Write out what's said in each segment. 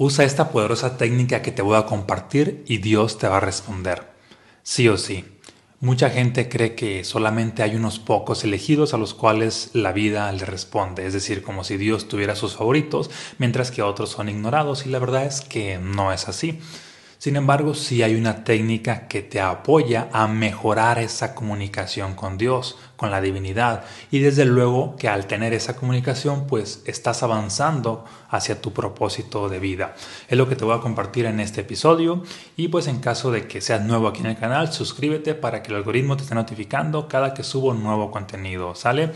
Usa esta poderosa técnica que te voy a compartir y Dios te va a responder. Sí o sí. Mucha gente cree que solamente hay unos pocos elegidos a los cuales la vida le responde, es decir, como si Dios tuviera sus favoritos, mientras que otros son ignorados y la verdad es que no es así. Sin embargo, sí hay una técnica que te apoya a mejorar esa comunicación con Dios, con la divinidad. Y desde luego que al tener esa comunicación, pues estás avanzando hacia tu propósito de vida. Es lo que te voy a compartir en este episodio. Y pues en caso de que seas nuevo aquí en el canal, suscríbete para que el algoritmo te esté notificando cada que subo nuevo contenido. ¿Sale?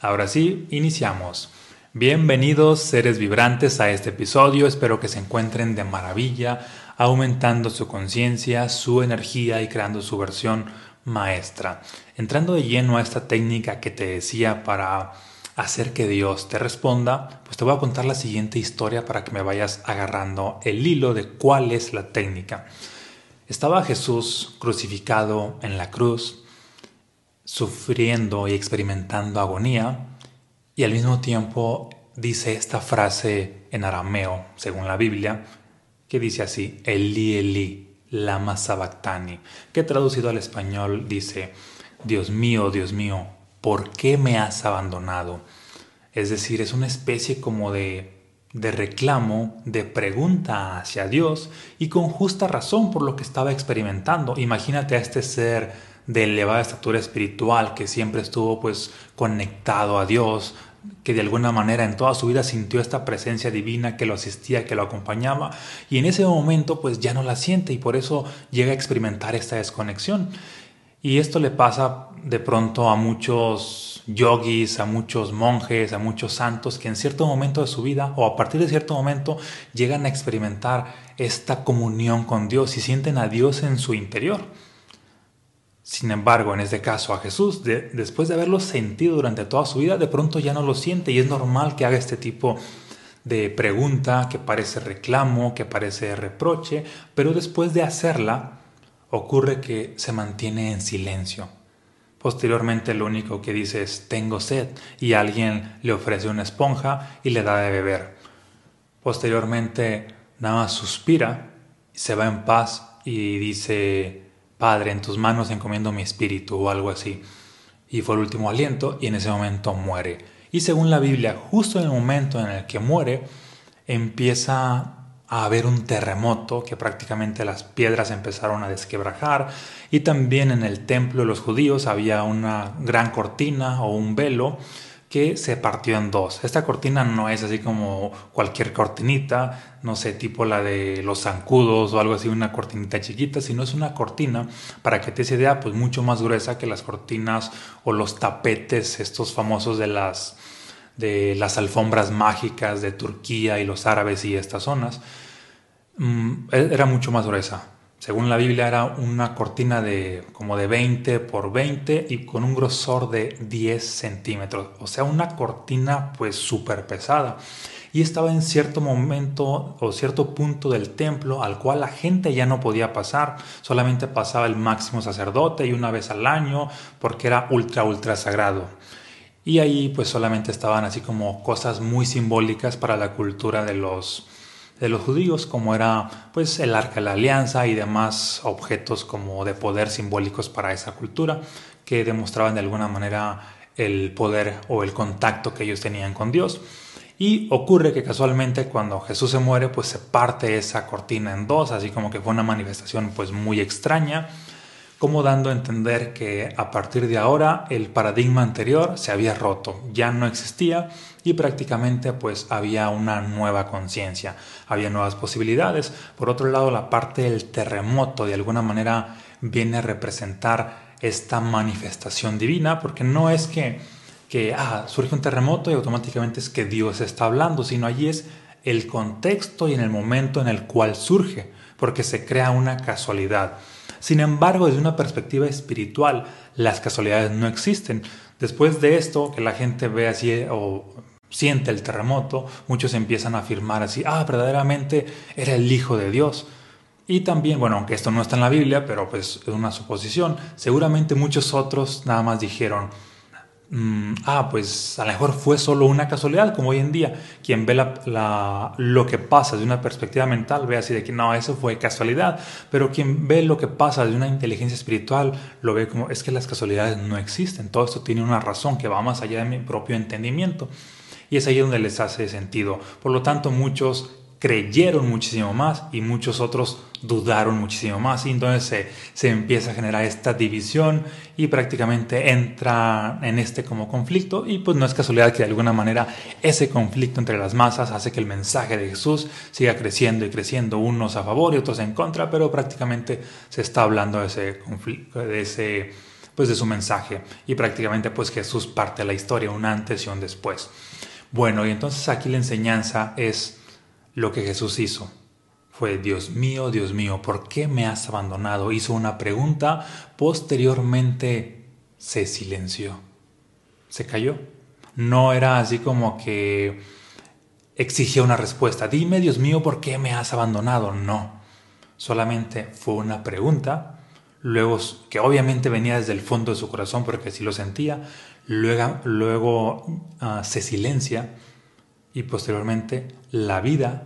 Ahora sí, iniciamos. Bienvenidos seres vibrantes a este episodio, espero que se encuentren de maravilla, aumentando su conciencia, su energía y creando su versión maestra. Entrando de lleno a esta técnica que te decía para hacer que Dios te responda, pues te voy a contar la siguiente historia para que me vayas agarrando el hilo de cuál es la técnica. Estaba Jesús crucificado en la cruz, sufriendo y experimentando agonía, y al mismo tiempo dice esta frase en arameo, según la Biblia, que dice así, Eli Eli, lama sabactani, que traducido al español dice, Dios mío, Dios mío, ¿por qué me has abandonado? Es decir, es una especie como de de reclamo, de pregunta hacia Dios y con justa razón por lo que estaba experimentando. Imagínate a este ser de elevada estatura espiritual que siempre estuvo pues conectado a Dios, que de alguna manera en toda su vida sintió esta presencia divina que lo asistía, que lo acompañaba, y en ese momento pues ya no la siente y por eso llega a experimentar esta desconexión. Y esto le pasa de pronto a muchos yogis, a muchos monjes, a muchos santos que en cierto momento de su vida o a partir de cierto momento llegan a experimentar esta comunión con Dios y sienten a Dios en su interior. Sin embargo, en este caso a Jesús, después de haberlo sentido durante toda su vida, de pronto ya no lo siente y es normal que haga este tipo de pregunta que parece reclamo, que parece reproche, pero después de hacerla, ocurre que se mantiene en silencio. Posteriormente lo único que dice es tengo sed y alguien le ofrece una esponja y le da de beber. Posteriormente nada más suspira, se va en paz y dice Padre, en tus manos encomiendo mi espíritu o algo así. Y fue el último aliento y en ese momento muere. Y según la Biblia, justo en el momento en el que muere, empieza a haber un terremoto que prácticamente las piedras empezaron a desquebrajar y también en el templo de los judíos había una gran cortina o un velo que se partió en dos. Esta cortina no es así como cualquier cortinita, no sé, tipo la de los zancudos o algo así, una cortinita chiquita, sino es una cortina, para que te des idea, pues mucho más gruesa que las cortinas o los tapetes, estos famosos de las, de las alfombras mágicas de Turquía y los árabes y estas zonas. Mm, e-, era mucho más gruesa. Según la Biblia era una cortina de como de 20 por 20 y con un grosor de 10 centímetros. O sea, una cortina pues súper pesada. Y estaba en cierto momento o cierto punto del templo al cual la gente ya no podía pasar. Solamente pasaba el máximo sacerdote y una vez al año porque era ultra, ultra sagrado. Y ahí pues solamente estaban así como cosas muy simbólicas para la cultura de los de los judíos, como era pues el arca de la alianza y demás objetos como de poder simbólicos para esa cultura que demostraban de alguna manera el poder o el contacto que ellos tenían con Dios. Y ocurre que casualmente cuando Jesús se muere, pues se parte esa cortina en dos, así como que fue una manifestación pues muy extraña como dando a entender que a partir de ahora el paradigma anterior se había roto, ya no existía y prácticamente pues había una nueva conciencia, había nuevas posibilidades. Por otro lado, la parte del terremoto de alguna manera viene a representar esta manifestación divina, porque no es que, que ah, surge un terremoto y automáticamente es que Dios está hablando, sino allí es el contexto y en el momento en el cual surge, porque se crea una casualidad. Sin embargo, desde una perspectiva espiritual, las casualidades no existen. Después de esto, que la gente ve así o siente el terremoto, muchos empiezan a afirmar así, ah, verdaderamente era el Hijo de Dios. Y también, bueno, aunque esto no está en la Biblia, pero pues es una suposición, seguramente muchos otros nada más dijeron, mm, ah, pues a lo mejor fue solo una casualidad, como hoy en día, quien ve lo que pasa de una perspectiva mental ve así de que no, eso fue casualidad, pero quien ve lo que pasa de una inteligencia espiritual lo ve como es que las casualidades no existen, todo esto tiene una razón que va más allá de mi propio entendimiento. Y es ahí donde les hace sentido. Por lo tanto, muchos creyeron muchísimo más y muchos otros dudaron muchísimo más. Y entonces se, empieza a generar esta división y prácticamente entra en este como conflicto. Y pues no es casualidad que de alguna manera ese conflicto entre las masas hace que el mensaje de Jesús siga creciendo y creciendo unos a favor y otros en contra pero prácticamente se está hablando de ese conflicto de ese pues de su mensaje. Y prácticamente pues Jesús parte de la historia un antes y un después. Bueno y entonces aquí la enseñanza es lo que Jesús hizo fue, Dios mío, Dios mío, ¿por qué me has abandonado? Hizo una pregunta, posteriormente se silenció, se cayó. No era así como que exigía una respuesta, dime, Dios mío, ¿por qué me has abandonado? No, solamente fue una pregunta, luego que obviamente venía desde el fondo de su corazón porque así lo sentía, luego, luego ah, se silencia y posteriormente la vida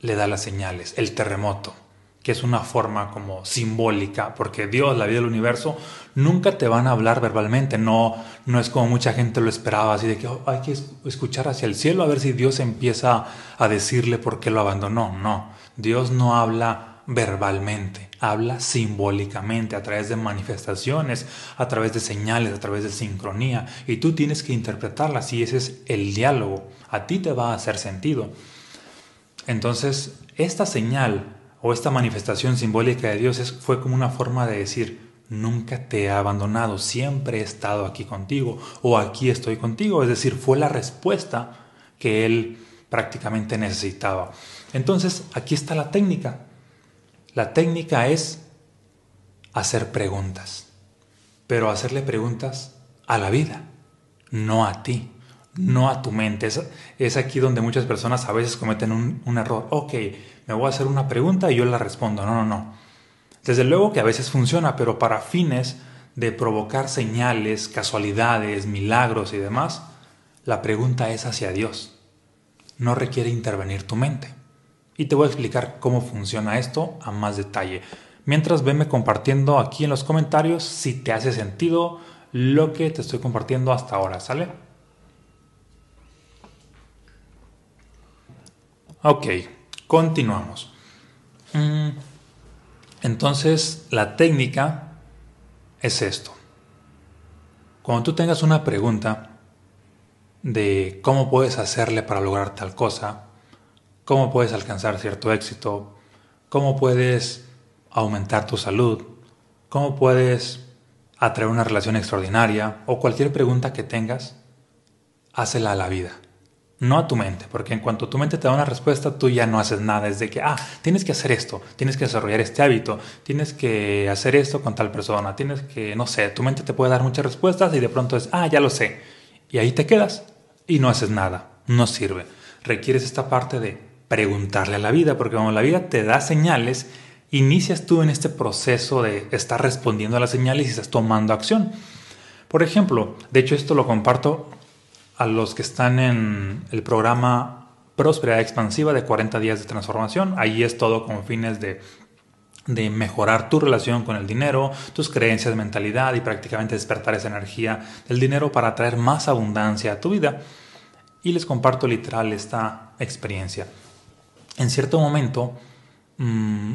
le da las señales, el terremoto, que es una forma como simbólica, porque Dios, la vida del universo, nunca te van a hablar verbalmente, no, no es como mucha gente lo esperaba, así de que oh, hay que escuchar hacia el cielo a ver si Dios empieza a decirle por qué lo abandonó. No, Dios no habla verbalmente, habla simbólicamente, a través de manifestaciones, a través de señales, a través de sincronía, y tú tienes que interpretarlas y ese es el diálogo, a ti te va a hacer sentido. Entonces, esta señal o esta manifestación simbólica de Dios fue como una forma de decir, nunca te he abandonado, siempre he estado aquí contigo o aquí estoy contigo, es decir, fue la respuesta que él prácticamente necesitaba. Entonces, aquí está la técnica. La técnica es hacer preguntas, pero hacerle preguntas a la vida, no a ti, no a tu mente. Es, aquí donde muchas personas a veces cometen un, un, error. Ok, me voy a hacer una pregunta y yo la respondo. No, no, no. Desde luego que a veces funciona, pero para fines de provocar señales, casualidades, milagros y demás, la pregunta es hacia Dios. No requiere intervenir tu mente y te voy a explicar cómo funciona esto a más detalle. Mientras venme compartiendo aquí en los comentarios si te hace sentido lo que te estoy compartiendo hasta ahora, ¿sale? Ok, continuamos. Mm, entonces, la técnica es esto. Cuando tú tengas una pregunta de cómo puedes hacerle para lograr tal cosa, cómo puedes alcanzar cierto éxito, cómo puedes aumentar tu salud, cómo puedes atraer una relación extraordinaria o cualquier pregunta que tengas, hácela a la vida, no a tu mente, porque en cuanto tu mente te da una respuesta, tú ya no haces nada, es de que, ah, tienes que hacer esto, tienes que desarrollar este hábito, tienes que hacer esto con tal persona, tienes que, no sé, tu mente te puede dar muchas respuestas y de pronto es, ah, ya lo sé, y ahí te quedas y no haces nada, no sirve. Requieres esta parte de preguntarle a la vida, porque cuando la vida te da señales, inicias tú en este proceso de estar respondiendo a las señales y estás tomando acción. Por ejemplo, de hecho esto lo comparto a los que están en el programa Prosperidad Expansiva de 40 días de transformación. Ahí es todo con fines de, de mejorar tu relación con el dinero, tus creencias, mentalidad y prácticamente despertar esa energía del dinero para traer más abundancia a tu vida. Y les comparto literal esta experiencia en cierto momento, mm,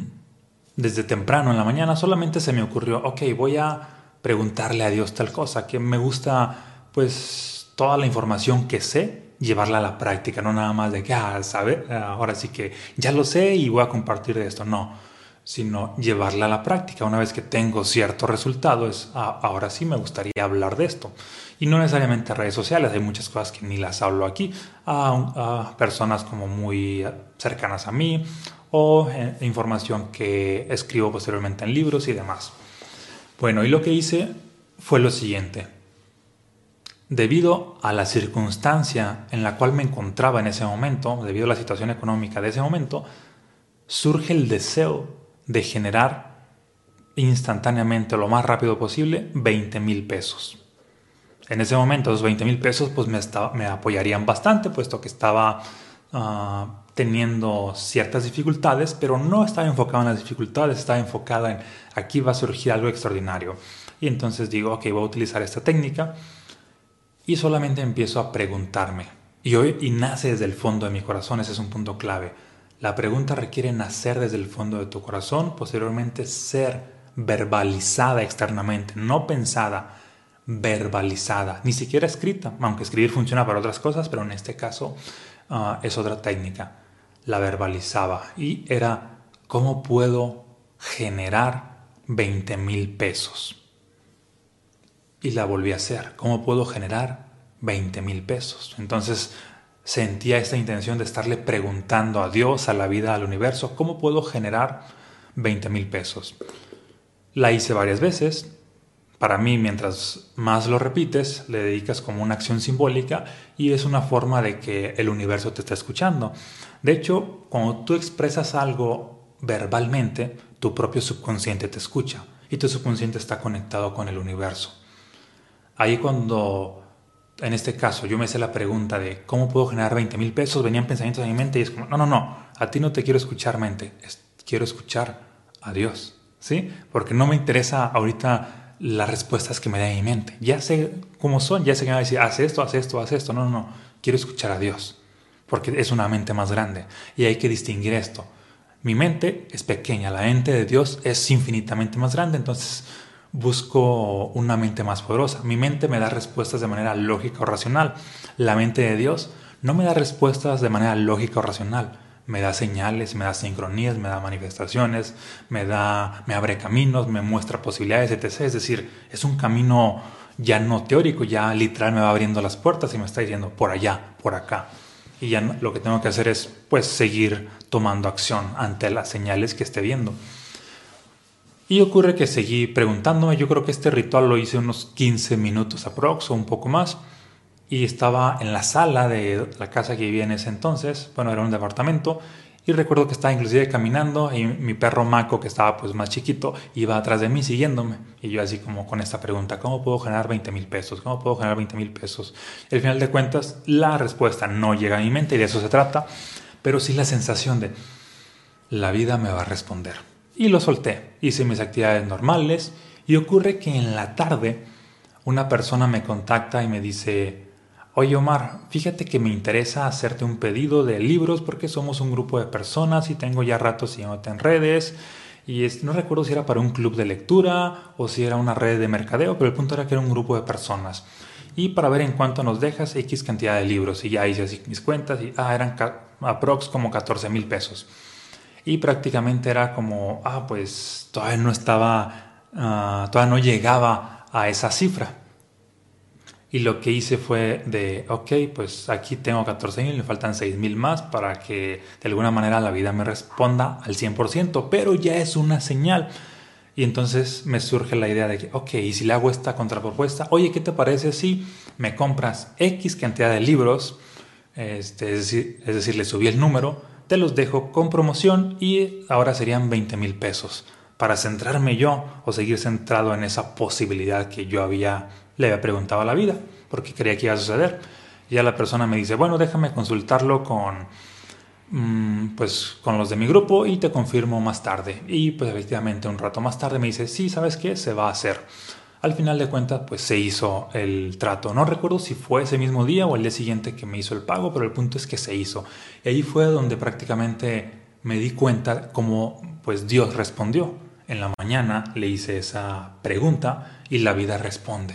desde temprano en la mañana, solamente se me ocurrió, ok, voy a preguntarle a Dios tal cosa, que me gusta, pues, toda la información que sé, llevarla a la práctica, no nada más de que, ah, sabe, ahora sí que ya lo sé y voy a compartir esto, no, sino llevarla a la práctica. Una vez que tengo cierto resultado, es, ah, ahora sí me gustaría hablar de esto. Y no necesariamente redes sociales, hay muchas cosas que ni las hablo aquí, a, personas como muy cercanas a mí o eh, información que escribo posteriormente en libros y demás. Bueno, y lo que hice fue lo siguiente. Debido a la circunstancia en la cual me encontraba en ese momento, debido a la situación económica de ese momento, surge el deseo de generar instantáneamente, lo más rápido posible, 20 mil pesos En ese momento, esos 20 mil pesos pues me, me apoyarían bastante, puesto que estaba ah, teniendo ciertas dificultades, pero no estaba enfocado en las dificultades, estaba enfocada en aquí va a surgir algo extraordinario. Y entonces digo, ok, voy a utilizar esta técnica y solamente empiezo a preguntarme. Y hoy, y nace desde el fondo de mi corazón, ese es un punto clave. La pregunta requiere nacer desde el fondo de tu corazón, posteriormente ser verbalizada externamente, no pensada, verbalizada, ni siquiera escrita, aunque escribir funciona para otras cosas, pero en este caso ah, es otra técnica. La verbalizaba y era cómo puedo generar 20 mil pesos. Y la volví a hacer, cómo puedo generar 20 mil pesos. Entonces sentía esta intención de estarle preguntando a Dios, a la vida, al universo, ¿cómo puedo generar 20 mil pesos? La hice varias veces, para mí, mientras más lo repites, le dedicas como una acción simbólica y es una forma de que el universo te está escuchando. De hecho, cuando tú expresas algo verbalmente, tu propio subconsciente te escucha y tu subconsciente está conectado con el universo. Ahí cuando, en este caso, yo me hice la pregunta de cómo puedo generar 20 mil pesos, venían pensamientos en mi mente y es como, no, no, no, a ti no te quiero escuchar mente, quiero escuchar a Dios, ¿sí? Porque no me interesa ahorita las respuestas que me da mi mente. Ya sé cómo son, ya sé que me va a decir, haz esto, haz esto, haz esto. No, no, no. Quiero escuchar a Dios, porque es una mente más grande y hay que distinguir esto. Mi mente es pequeña, la mente de Dios es infinitamente más grande, entonces busco una mente más poderosa. Mi mente me da respuestas de manera lógica o racional. La mente de Dios no me da respuestas de manera lógica o racional me da señales, me da sincronías, me da manifestaciones, me da, me abre caminos, me muestra posibilidades, etc. Es decir, es un camino ya no teórico, ya literal me va abriendo las puertas y me está diciendo por allá, por acá. Y ya lo que tengo que hacer es pues seguir tomando acción ante las señales que esté viendo. Y ocurre que seguí preguntándome, yo creo que este ritual lo hice unos 15 minutos aprox o un poco más y estaba en la sala de la casa que vivía en ese entonces, bueno, era un departamento, y recuerdo que estaba inclusive caminando y mi perro Maco, que estaba pues más chiquito, iba atrás de mí siguiéndome. Y yo así como con esta pregunta, ¿cómo puedo generar 20 mil pesos? ¿Cómo puedo generar 20 mil pesos? Al final de cuentas, la respuesta no llega a mi mente y de eso se trata, pero sí la sensación de, la vida me va a responder. Y lo solté, hice mis actividades normales y ocurre que en la tarde una persona me contacta y me dice, Oye Omar, fíjate que me interesa hacerte un pedido de libros porque somos un grupo de personas y tengo ya rato siguiéndote en redes y no recuerdo si era para un club de lectura o si era una red de mercadeo, pero el punto era que era un grupo de personas. Y para ver en cuánto nos dejas X cantidad de libros y ya hice así mis cuentas y ah, eran aprox como 14 mil pesos. Y prácticamente era como, ah, pues todavía no estaba, ah, todavía no llegaba a esa cifra. Y lo que hice fue de, ok, pues aquí tengo 14 mil, me faltan 6 mil más para que de alguna manera la vida me responda al 100%, pero ya es una señal. Y entonces me surge la idea de que, ok, y si le hago esta contrapropuesta, oye, ¿qué te parece si me compras X cantidad de libros? Este, es, decir, es decir, le subí el número, te los dejo con promoción y ahora serían 20 mil pesos para centrarme yo o seguir centrado en esa posibilidad que yo había le había preguntado a la vida, porque creía que iba a suceder. Ya la persona me dice, bueno, déjame consultarlo con, mm, pues, con los de mi grupo y te confirmo más tarde. Y pues efectivamente un rato más tarde me dice, sí, ¿sabes qué? Se va a hacer. Al final de cuentas, pues se hizo el trato. No recuerdo si fue ese mismo día o el día siguiente que me hizo el pago, pero el punto es que se hizo. Y ahí fue donde prácticamente me di cuenta cómo pues Dios respondió. En la mañana le hice esa pregunta y la vida responde.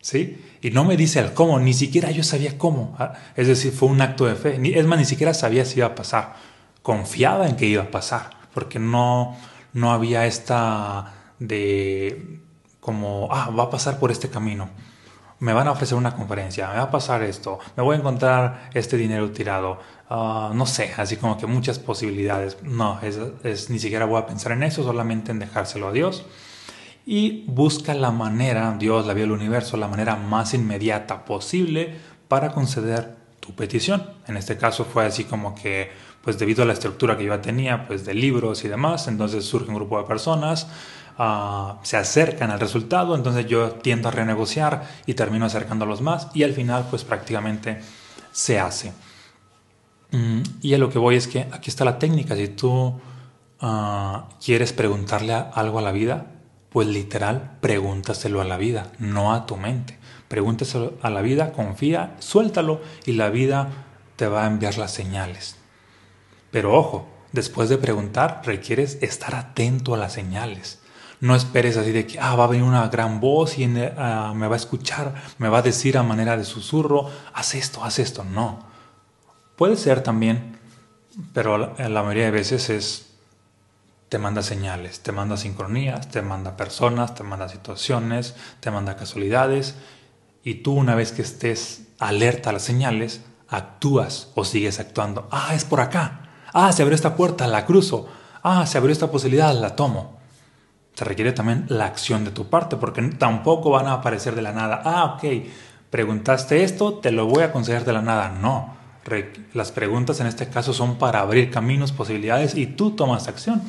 ¿sí? Y no me dice el cómo, ni siquiera yo sabía cómo. Ah, es decir, fue un acto de fe. Es más, ni siquiera sabía si iba a pasar. Confiaba en que iba a pasar, porque no, no había esta de como, ah, va a pasar por este camino. Me van a ofrecer una conferencia, me va a pasar esto, me voy a encontrar este dinero tirado. Ah, no sé, así como que muchas posibilidades. No, es, ni siquiera voy a pensar en eso, solamente en dejárselo a Dios y busca la manera, Dios, la vida del universo, la manera más inmediata posible para conceder tu petición. En este caso fue así como que, pues debido a la estructura que yo tenía, pues de libros y demás, entonces surge un grupo de personas, ah, se acercan al resultado, entonces yo tiendo a renegociar y termino acercándolos más y al final pues prácticamente se hace. Mm, y a lo que voy es que aquí está la técnica, si tú ah, quieres preguntarle algo a la vida, pues literal pregúntaselo a la vida, no a tu mente. Pregúntaselo a la vida, confía, suéltalo y la vida te va a enviar las señales. Pero ojo, después de preguntar requieres estar atento a las señales. No esperes así de que ah, va a venir una gran voz y ah, me va a escuchar, me va a decir a manera de susurro, haz esto, haz esto. No. Puede ser también, pero en la mayoría de veces es te manda señales, te manda sincronías, te manda personas, te manda situaciones, te manda casualidades y tú una vez que estés alerta a las señales, actúas o sigues actuando. Ah, es por acá. Ah, se abrió esta puerta, la cruzo. Ah, se abrió esta posibilidad, la tomo. Se requiere también la acción de tu parte, porque tampoco van a aparecer de la nada. Ah, ok, preguntaste esto, te lo voy a conceder de la nada. No, las preguntas en este caso son para abrir caminos, posibilidades y tú tomas acción.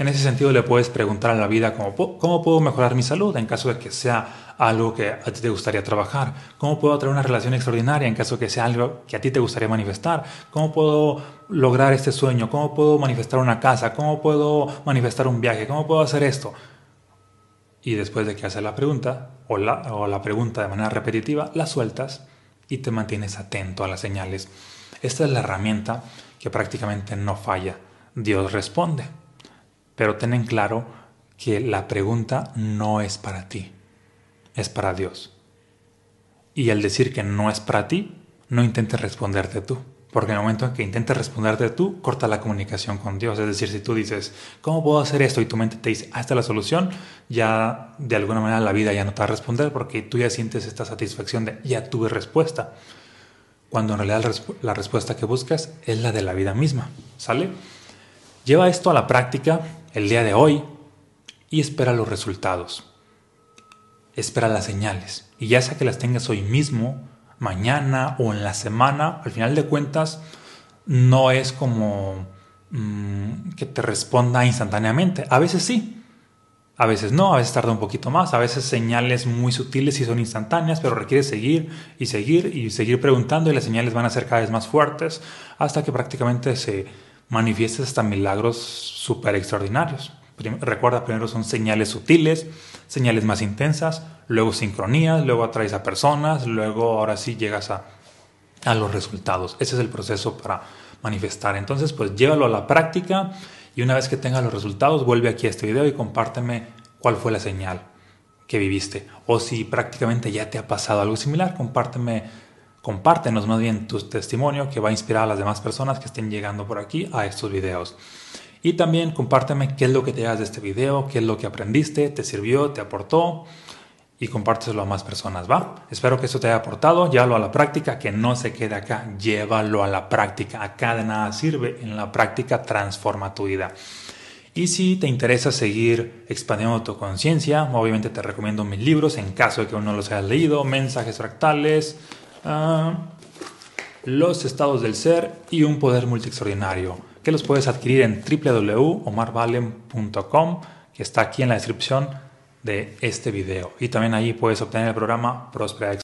En ese sentido le puedes preguntar a la vida cómo, puedo mejorar mi salud en caso de que sea algo que a ti te gustaría trabajar, cómo puedo tener una relación extraordinaria en caso de que sea algo que a ti te gustaría manifestar, cómo puedo lograr este sueño, cómo puedo manifestar una casa, cómo puedo manifestar un viaje, cómo puedo hacer esto. Y después de que haces la pregunta o o la pregunta de manera repetitiva, la sueltas y te mantienes atento a las señales. Esta es la herramienta que prácticamente no falla. Dios responde. Pero ten en claro que la pregunta no es para ti, es para Dios. Y al decir que no es para ti, no intentes responderte tú. Porque en el momento en que intentes responderte tú, corta la comunicación con Dios. Es decir, si tú dices, ¿cómo puedo hacer esto? Y tu mente te dice, ah, la solución, ya de alguna manera la vida ya no te va a responder porque tú ya sientes esta satisfacción de, ya tuve respuesta. Cuando en realidad la respuesta que buscas es la de la vida misma. ¿Sale? Lleva esto a la práctica el día de hoy y espera los resultados. Espera las señales. Y ya sea que las tengas hoy mismo, mañana o en la semana, al final de cuentas, no es como mm, que te responda instantáneamente. A veces sí, a veces no, a veces tarda un poquito más, a veces señales muy sutiles y son instantáneas, pero requiere seguir y seguir y seguir preguntando y las señales van a ser cada vez más fuertes hasta que prácticamente se manifiestas hasta milagros súper extraordinarios. Recuerda, primero son señales sutiles, señales más intensas, luego sincronías, luego atraes a personas, luego ahora sí llegas a, a los resultados. Ese es el proceso para manifestar. Entonces, pues llévalo a la práctica y una vez que tengas los resultados, vuelve aquí a este video y compárteme cuál fue la señal que viviste. O si prácticamente ya te ha pasado algo similar, compárteme compártenos más bien tu testimonio que va a inspirar a las demás personas que estén llegando por aquí a estos videos. Y también compárteme qué es lo que te das de este video, qué es lo que aprendiste, te sirvió, te aportó y compárteselo a más personas, ¿va? Espero que esto te haya aportado, llévalo a la práctica, que no se quede acá, llévalo a la práctica, acá de nada sirve, en la práctica transforma tu vida. Y si te interesa seguir expandiendo tu conciencia, obviamente te recomiendo mis libros en caso de que aún no los hayas leído, Mensajes Fractales, los estados del ser y un poder multi-extraordinario, que los puedes adquirir en www.omarvalen.com, que está aquí en la descripción de este video. Y también ahí puedes obtener el programa Prospera